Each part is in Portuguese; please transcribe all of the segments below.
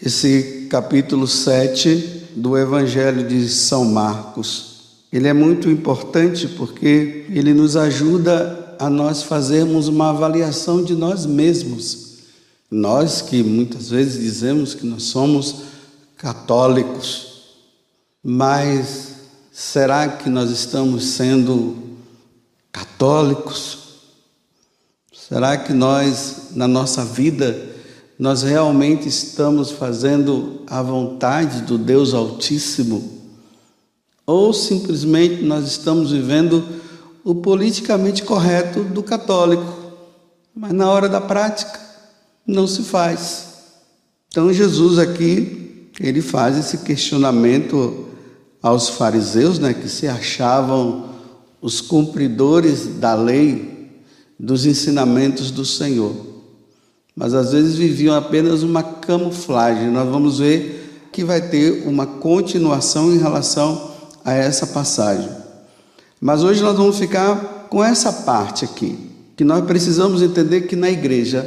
esse capítulo 7 do Evangelho de São Marcos. Ele é muito importante porque ele nos ajuda a nós fazermos uma avaliação de nós mesmos. Nós que muitas vezes dizemos que nós somos católicos, mas será que nós estamos sendo católicos? Será que nós, na nossa vida, nós realmente estamos fazendo a vontade do Deus Altíssimo? Ou simplesmente nós estamos vivendo o politicamente correto do católico, mas na hora da prática não se faz. Então Jesus aqui, ele faz esse questionamento aos fariseus, né, que se achavam os cumpridores da lei, dos ensinamentos do Senhor mas às vezes viviam apenas uma camuflagem. Nós vamos ver que vai ter uma continuação em relação a essa passagem. Mas hoje nós vamos ficar com essa parte aqui, que nós precisamos entender que na igreja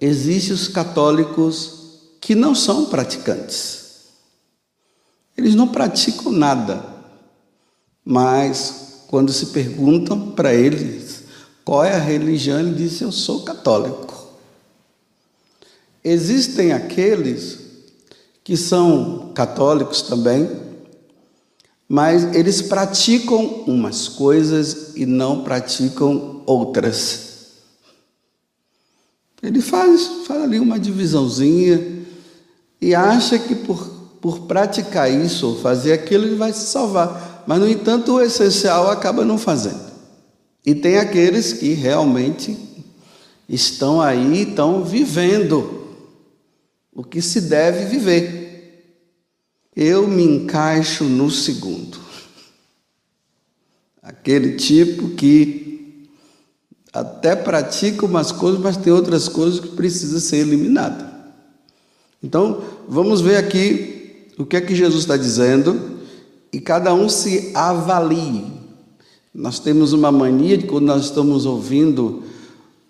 existem os católicos que não são praticantes. Eles não praticam nada, mas quando se perguntam para eles qual é a religião, ele diz: Eu sou católico. Existem aqueles que são católicos também, mas eles praticam umas coisas e não praticam outras. Ele faz, faz ali uma divisãozinha e acha que por, por praticar isso ou fazer aquilo ele vai se salvar. Mas, no entanto, o essencial acaba não fazendo. E tem aqueles que realmente estão aí, estão vivendo o que se deve viver. Eu me encaixo no segundo. Aquele tipo que até pratica umas coisas, mas tem outras coisas que precisa ser eliminada. Então, vamos ver aqui o que é que Jesus está dizendo e cada um se avalie. Nós temos uma mania de quando nós estamos ouvindo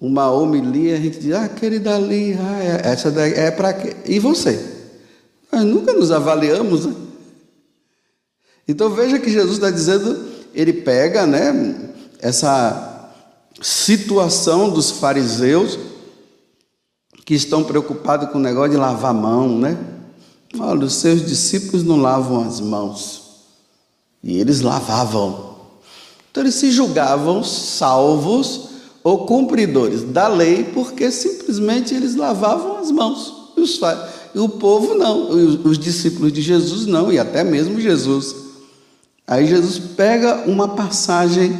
uma homilia, a gente diz, ah, querida ali, ah, é, essa daí é para quê? E você? Nós nunca nos avaliamos, né? Então veja que Jesus está dizendo, ele pega né, essa situação dos fariseus que estão preocupados com o negócio de lavar a mão, né? Olha, os seus discípulos não lavam as mãos. E eles lavavam. Então eles se julgavam salvos ou cumpridores da lei, porque simplesmente eles lavavam as mãos. E o povo não, os discípulos de Jesus não, e até mesmo Jesus. Aí Jesus pega uma passagem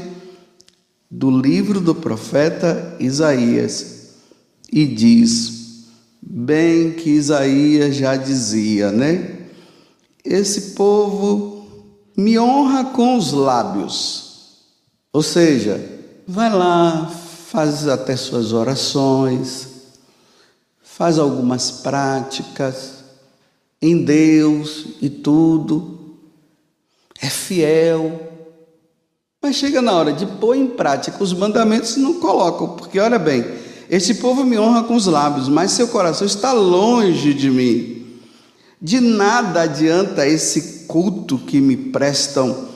do livro do profeta Isaías e diz: bem que Isaías já dizia, né? Esse povo me honra com os lábios. Ou seja, vai lá, faz até suas orações, faz algumas práticas em Deus e tudo, é fiel, mas chega na hora de pôr em prática os mandamentos não colocam, porque olha bem, esse povo me honra com os lábios, mas seu coração está longe de mim. De nada adianta esse culto que me prestam,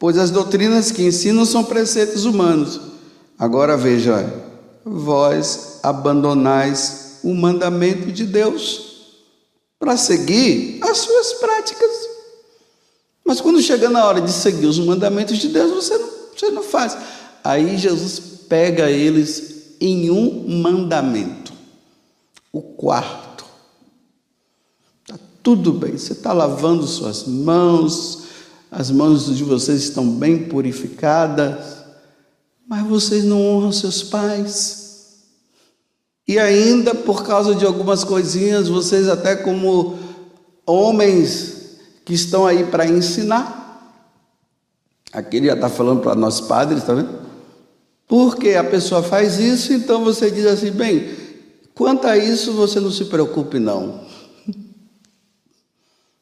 pois as doutrinas que ensinam são preceitos humanos. Agora veja, vós abandonais o mandamento de Deus para seguir as suas práticas. Mas quando chega na hora de seguir os mandamentos de Deus, você não, você não faz. Aí Jesus pega eles em um mandamento, o quarto. Está tudo bem, você está lavando suas mãos, as mãos de vocês estão bem purificadas mas vocês não honram seus pais. E ainda por causa de algumas coisinhas, vocês até como homens que estão aí para ensinar. Aqui ele já está falando para nós padres, está vendo? Porque a pessoa faz isso, então você diz assim, bem, quanto a isso você não se preocupe não.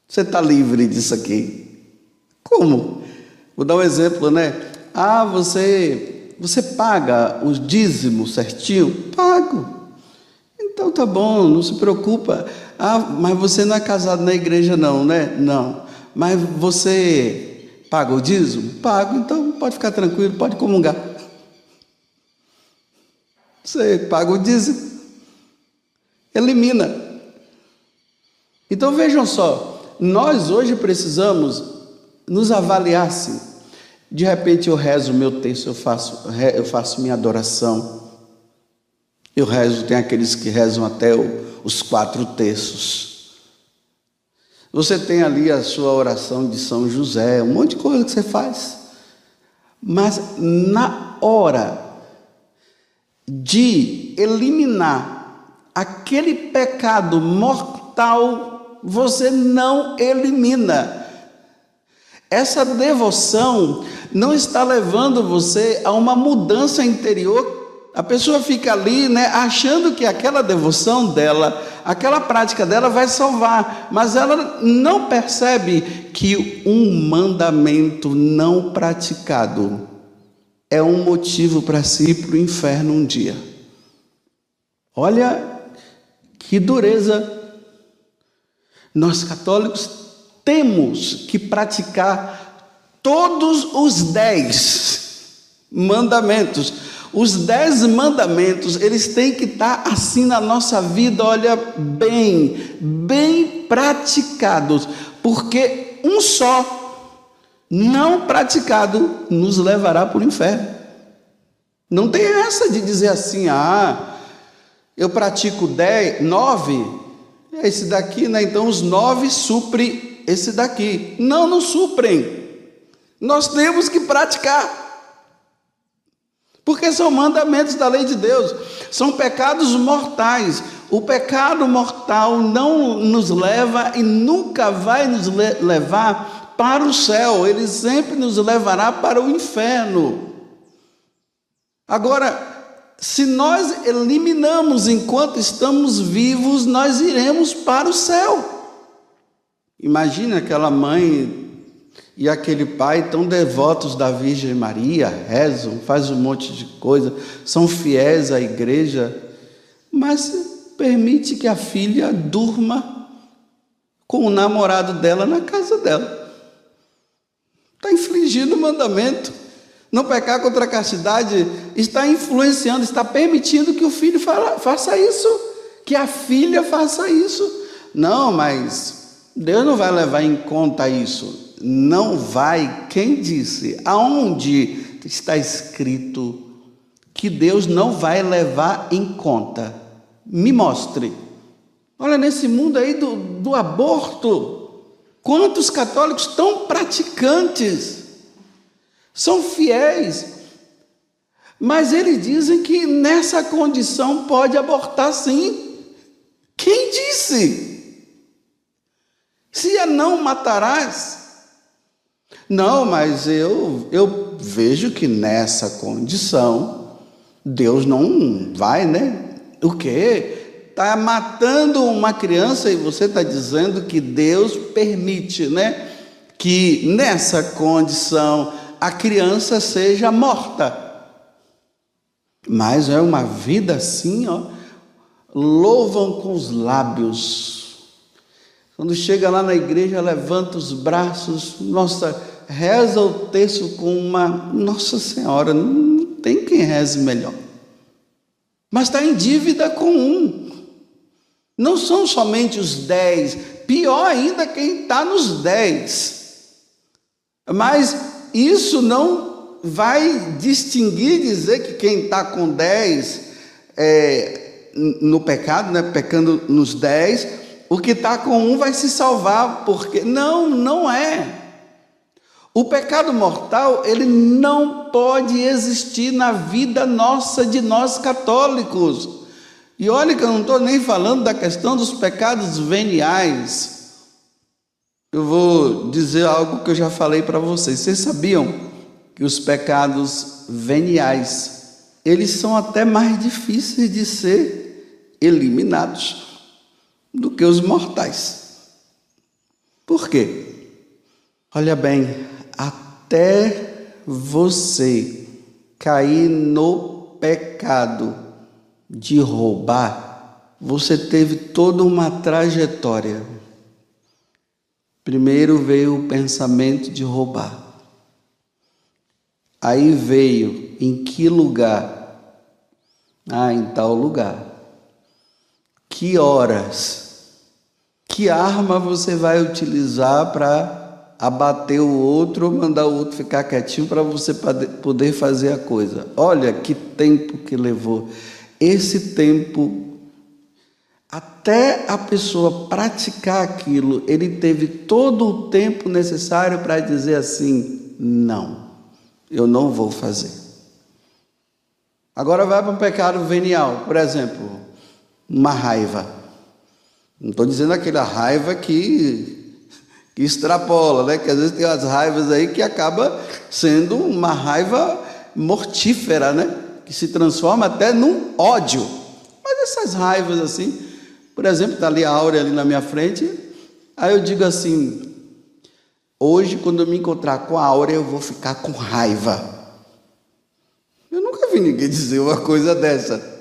Você está livre disso aqui. Como? Vou dar um exemplo, né? Ah, você você paga os dízimos certinho? Pago. Então tá bom, não se preocupa. Ah, mas você não é casado na igreja, não, né? Não. Mas você paga o dízimo? Pago, então pode ficar tranquilo, pode comungar. Você paga o dízimo, elimina. Então vejam só, nós hoje precisamos nos avaliar se de repente eu rezo o meu texto, eu faço, eu faço minha adoração. Eu rezo, tem aqueles que rezam até os quatro terços. Você tem ali a sua oração de São José, um monte de coisa que você faz. Mas na hora de eliminar aquele pecado mortal, você não elimina. Essa devoção não está levando você a uma mudança interior. A pessoa fica ali, né, achando que aquela devoção dela, aquela prática dela vai salvar, mas ela não percebe que um mandamento não praticado é um motivo para si para o inferno um dia. Olha que dureza. Nós católicos temos que praticar todos os dez mandamentos. Os dez mandamentos, eles têm que estar assim na nossa vida, olha, bem, bem praticados, porque um só não praticado nos levará para o inferno. Não tem essa de dizer assim, ah, eu pratico dez, nove, é esse daqui, né? Então os nove supre esse daqui. Não, não suprem. Nós temos que praticar. Porque são mandamentos da lei de Deus, são pecados mortais. O pecado mortal não nos leva e nunca vai nos levar para o céu, ele sempre nos levará para o inferno. Agora, se nós eliminamos enquanto estamos vivos, nós iremos para o céu. Imagine aquela mãe e aquele pai tão devotos da Virgem Maria, rezam, faz um monte de coisa, são fiéis à igreja, mas permite que a filha durma com o namorado dela na casa dela. Está infringindo o mandamento. Não pecar contra a castidade está influenciando, está permitindo que o filho faça isso, que a filha faça isso. Não, mas Deus não vai levar em conta isso. Não vai. Quem disse? Aonde está escrito que Deus não vai levar em conta? Me mostre. Olha, nesse mundo aí do, do aborto, Quantos católicos tão praticantes são fiéis, mas eles dizem que nessa condição pode abortar sim. Quem disse? Se a não matarás. Não, mas eu, eu vejo que nessa condição Deus não vai, né? O quê? está matando uma criança e você está dizendo que Deus permite, né? Que nessa condição a criança seja morta. Mas é uma vida assim, ó. Louvam com os lábios. Quando chega lá na igreja, levanta os braços, nossa, reza o texto com uma. Nossa Senhora, não tem quem reze melhor. Mas está em dívida com um. Não são somente os dez, pior ainda quem está nos dez. Mas isso não vai distinguir, dizer que quem está com dez é, no pecado, né, pecando nos dez, o que está com um vai se salvar, porque não, não é. O pecado mortal, ele não pode existir na vida nossa de nós católicos. E olha que eu não estou nem falando da questão dos pecados veniais. Eu vou dizer algo que eu já falei para vocês. Vocês sabiam que os pecados veniais, eles são até mais difíceis de ser eliminados do que os mortais. Por quê? Olha bem, até você cair no pecado, de roubar, você teve toda uma trajetória. Primeiro veio o pensamento de roubar. Aí veio em que lugar? Ah, em tal lugar. Que horas? Que arma você vai utilizar para abater o outro ou mandar o outro ficar quietinho para você poder fazer a coisa? Olha que tempo que levou. Esse tempo até a pessoa praticar aquilo, ele teve todo o tempo necessário para dizer assim: não, eu não vou fazer. Agora vai para um pecado venial, por exemplo, uma raiva. Não estou dizendo aquela raiva que extrapola, né? Que às vezes tem umas raivas aí que acaba sendo uma raiva mortífera, né? Que se transforma até num ódio. Mas essas raivas assim, por exemplo, está ali a Áurea ali na minha frente. Aí eu digo assim: hoje, quando eu me encontrar com a Áurea, eu vou ficar com raiva. Eu nunca vi ninguém dizer uma coisa dessa.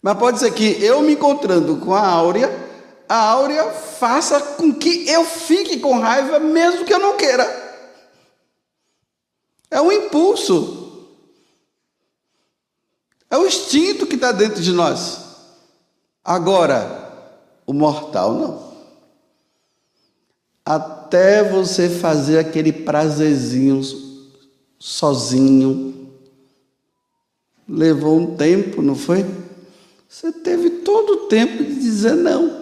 Mas pode ser que eu me encontrando com a Áurea, a Áurea faça com que eu fique com raiva, mesmo que eu não queira. É um impulso. É o instinto que está dentro de nós. Agora, o mortal não. Até você fazer aquele prazerzinho sozinho, levou um tempo, não foi? Você teve todo o tempo de dizer não.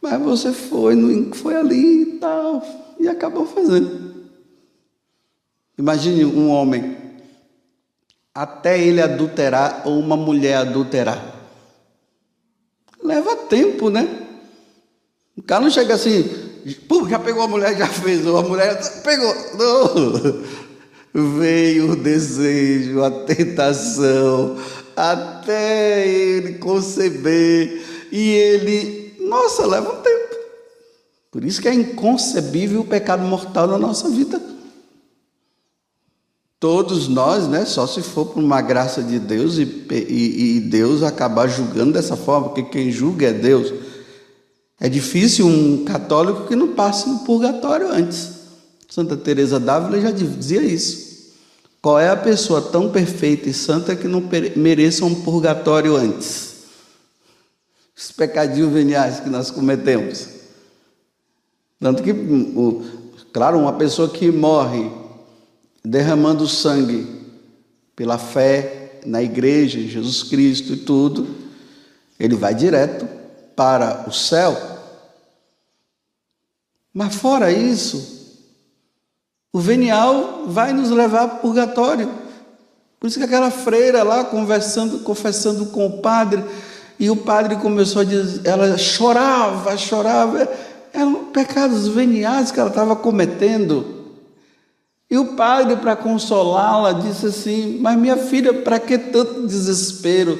Mas você foi, foi ali e tal, e acabou fazendo. Imagine um homem, até ele adulterar ou uma mulher adulterar leva tempo, né? O cara não chega assim, pum, já pegou a mulher, já fez, ou a mulher pegou. Não. Veio o desejo, a tentação, até ele conceber, e ele, nossa, leva um tempo. Por isso que é inconcebível o pecado mortal na nossa vida. Todos nós, né, só se for por uma graça de Deus e, e, e, Deus acabar julgando dessa forma, porque quem julga é Deus. É difícil um católico que não passe no purgatório antes. Santa Teresa d'Ávila já dizia isso. Qual é a pessoa tão perfeita e santa que não mereça um purgatório antes? Os pecadinhos veniais que nós cometemos. Tanto que, claro, uma pessoa que morre derramando sangue pela fé na igreja, em Jesus Cristo e tudo, ele vai direto para o céu. Mas fora isso, o venial vai nos levar para o purgatório. Por isso que aquela freira lá conversando, confessando com o padre, e o padre começou a dizer, ela chorava, chorava, eram pecados veniais que ela estava cometendo. E o padre, para consolá-la, disse assim: Mas minha filha, para que tanto desespero?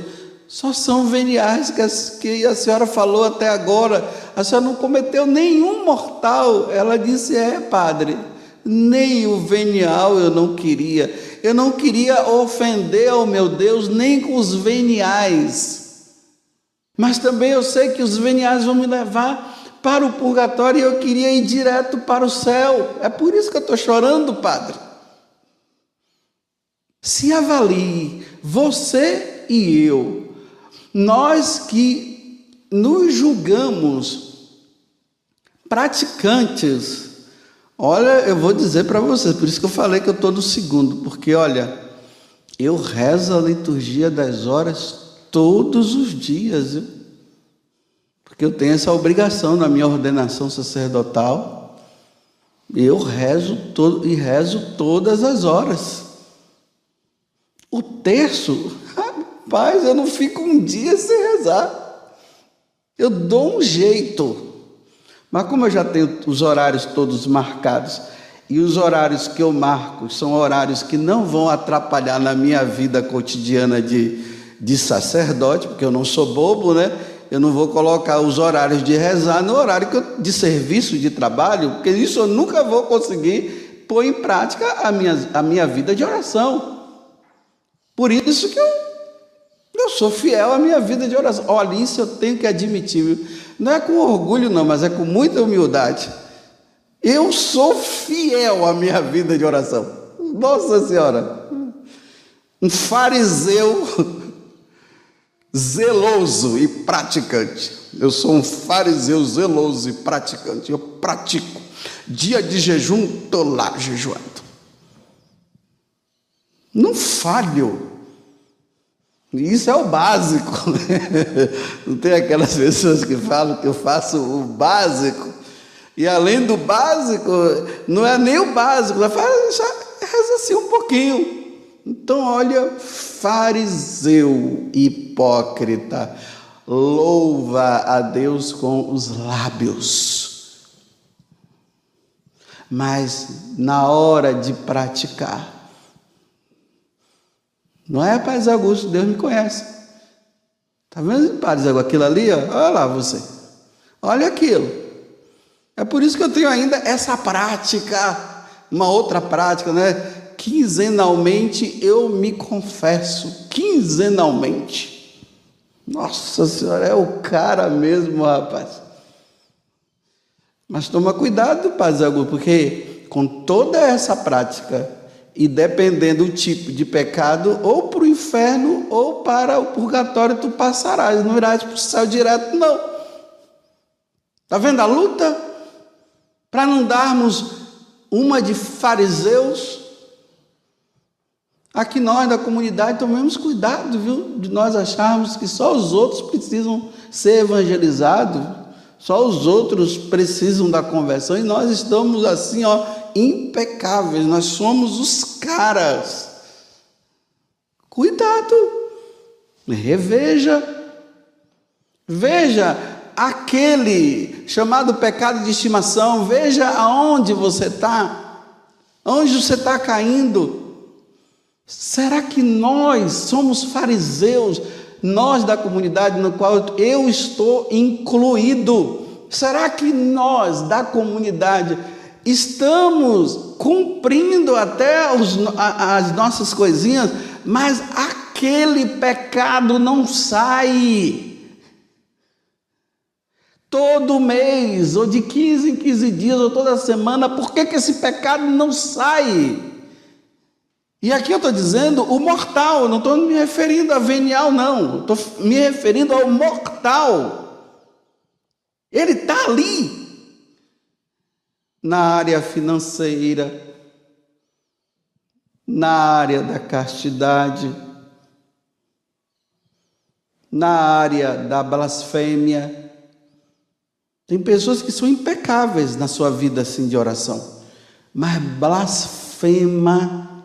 Só são veniais que a, que a senhora falou até agora. A senhora não cometeu nenhum mortal. Ela disse: É, padre, nem o venial eu não queria. Eu não queria ofender ao meu Deus nem com os veniais. Mas também eu sei que os veniais vão me levar para o purgatório e eu queria ir direto para o céu. É por isso que eu estou chorando, Padre. Se avalie, você e eu, nós que nos julgamos praticantes, olha, eu vou dizer para vocês, por isso que eu falei que eu estou no segundo, porque olha, eu rezo a liturgia das horas todos os dias. Viu? Porque eu tenho essa obrigação na minha ordenação sacerdotal. Eu rezo todo, e rezo todas as horas. O terço, rapaz, eu não fico um dia sem rezar. Eu dou um jeito. Mas como eu já tenho os horários todos marcados, e os horários que eu marco são horários que não vão atrapalhar na minha vida cotidiana de, de sacerdote, porque eu não sou bobo, né? eu não vou colocar os horários de rezar no horário de serviço, de trabalho, porque isso eu nunca vou conseguir pôr em prática a minha, a minha vida de oração. Por isso que eu, Eu sou fiel à minha vida de oração. Olha, isso eu tenho que admitir. Viu? Não é com orgulho, não, mas é com muita humildade. Eu sou fiel à minha vida de oração. Nossa Senhora! Um fariseu zeloso e praticante. Eu sou um fariseu zeloso e praticante. Eu pratico. Dia de jejum, estou lá jejuando. Não falho. Isso é o básico. Não tem aquelas pessoas que falam que eu faço o básico. E além do básico, não é nem o básico, ela fala, reza assim um pouquinho. Então, olha, fariseu hipócrita, louva a Deus com os lábios, mas na hora de praticar, não é, Pai Augusto, Deus me conhece. Está vendo, Pai Augusto, aquilo ali? Ó? Olha lá você. Olha aquilo. É por isso que eu tenho ainda essa prática, uma outra prática, né? Quinzenalmente eu me confesso. Quinzenalmente. Nossa Senhora, é o cara mesmo, rapaz. Mas toma cuidado, Augusto, porque com toda essa prática, e dependendo do tipo de pecado, ou para o inferno ou para o purgatório tu passarás, não irás para o céu direto, não. Está vendo a luta? Para não darmos uma de fariseus, aqui nós da comunidade tomemos cuidado, viu? De nós acharmos que só os outros precisam ser evangelizados, só os outros precisam da conversão, e nós estamos assim, ó, impecáveis, nós somos os caras. Cuidado, reveja, veja aquele chamado pecado de estimação, veja aonde você está, onde você está caindo. Será que nós somos fariseus, nós da comunidade no qual eu estou incluído? Será que nós da comunidade estamos cumprindo até os, as nossas coisinhas, mas aquele pecado não sai. Todo mês, ou de 15 em 15 dias, ou toda semana, por que, que esse pecado não sai? E aqui eu estou dizendo o mortal, não estou me referindo a venial, não, estou me referindo ao mortal. Ele está ali, na área financeira, na área da castidade, na área da blasfêmia. Tem pessoas que são impecáveis na sua vida assim de oração, mas blasfema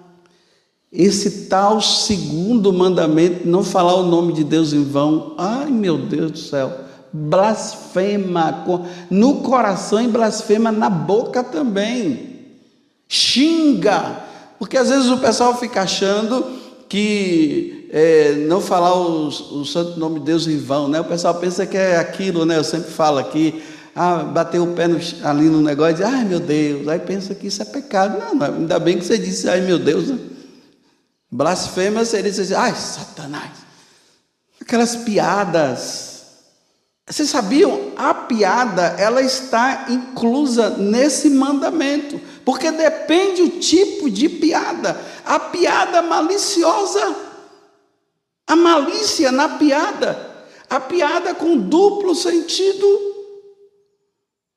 esse tal segundo mandamento, não falar o nome de Deus em vão. Ai, meu Deus do céu blasfema no coração e blasfema na boca também. Xinga, porque às vezes o pessoal fica achando que é, não falar o, santo nome de Deus em vão, né? O pessoal pensa que é aquilo, né? Eu sempre falo aqui, ah, bater o pé no, ali no negócio e dizer, ai meu Deus, aí pensa que isso é pecado. Não, não ainda bem que você disse, ai meu Deus, né? Blasfema seria dizer, ai Satanás. Aquelas piadas vocês sabiam? A piada, ela está inclusa nesse mandamento, porque depende o tipo de piada. A piada maliciosa, a malícia na piada, a piada com duplo sentido,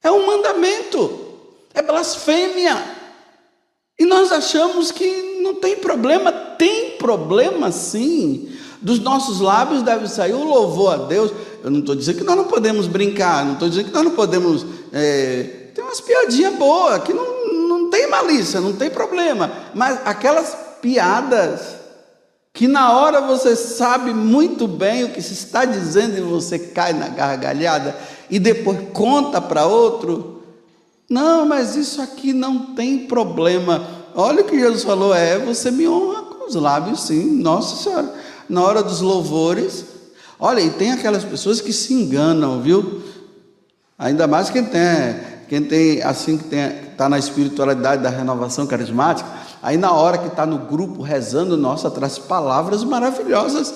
é um mandamento, é blasfêmia. E nós achamos que não tem problema, tem problema sim. Dos nossos lábios deve sair o louvor a Deus. Eu não estou dizendo que nós não podemos brincar, não estou dizendo que nós não podemos. É, tem umas piadinhas boas, que não, não tem malícia, não tem problema. Mas aquelas piadas que na hora você sabe muito bem o que se está dizendo e você cai na gargalhada e depois conta para outro. Não, mas isso aqui não tem problema. Olha o que Jesus falou: é você me honra com os lábios, sim, Nossa Senhora. Na hora dos louvores, Olha, e tem aquelas pessoas que se enganam, viu? Ainda mais quem tem, quem tem assim que está na espiritualidade da renovação carismática, aí na hora que está no grupo rezando, nossa, traz palavras maravilhosas.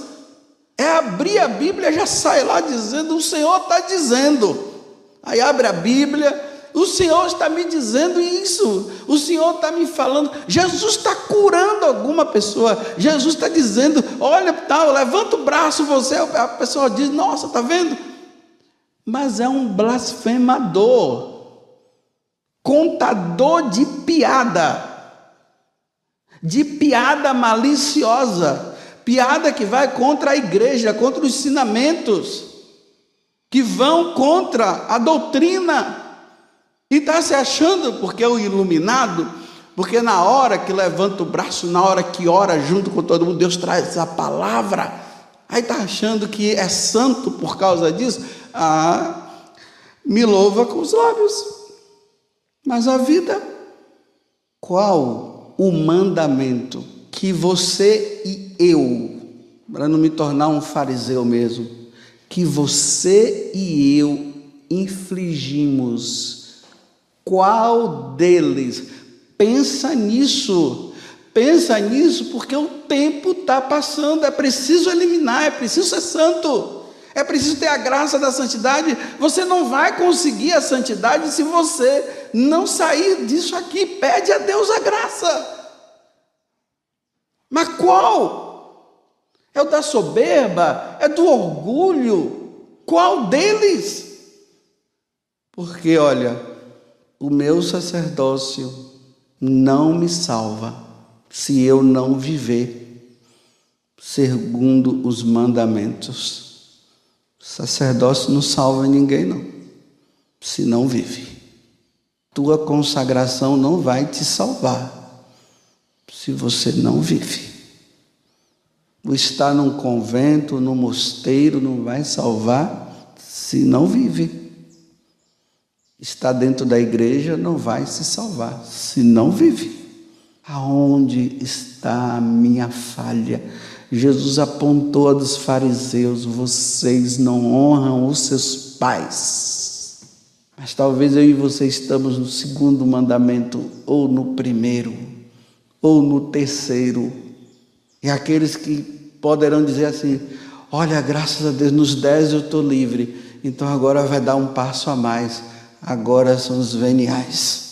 É abrir a Bíblia, já sai lá dizendo: O Senhor está dizendo. Aí abre a Bíblia, o Senhor está me dizendo isso, o Senhor está me falando, Jesus está curando alguma pessoa, Jesus está dizendo: olha, tal, levanta o braço, você, a pessoa diz: nossa, está vendo? Mas é um blasfemador, contador de piada, de piada maliciosa, piada que vai contra a igreja, contra os ensinamentos, que vão contra a doutrina. E está se achando, porque é o iluminado, porque na hora que levanta o braço, na hora que ora junto com todo mundo, Deus traz a palavra. Aí está achando que é santo por causa disso. Ah, me louva com os lábios. Mas a vida, qual o mandamento que você e eu, para não me tornar um fariseu mesmo, que você e eu infligimos qual deles? Pensa nisso. Pensa nisso porque o tempo está passando. É preciso eliminar, é preciso ser santo. É preciso ter a graça da santidade. Você não vai conseguir a santidade se você não sair disso aqui. Pede a Deus a graça. Mas qual? É o da soberba? É do orgulho? Qual deles? Porque, olha, o meu sacerdócio não me salva se eu não viver segundo os mandamentos. Sacerdócio não salva ninguém, não, se não vive. Tua consagração não vai te salvar se você não vive. O estar num convento, num mosteiro, não vai salvar se não vive está dentro da igreja não vai se salvar, se não vive. Aonde está a minha falha? Jesus apontou a dos fariseus: vocês não honram os seus pais. Mas talvez eu e você estamos no segundo mandamento, ou no primeiro, ou no terceiro. E aqueles que poderão dizer assim: olha, graças a Deus, nos dez eu estou livre, então agora vai dar um passo a mais agora são os veniais.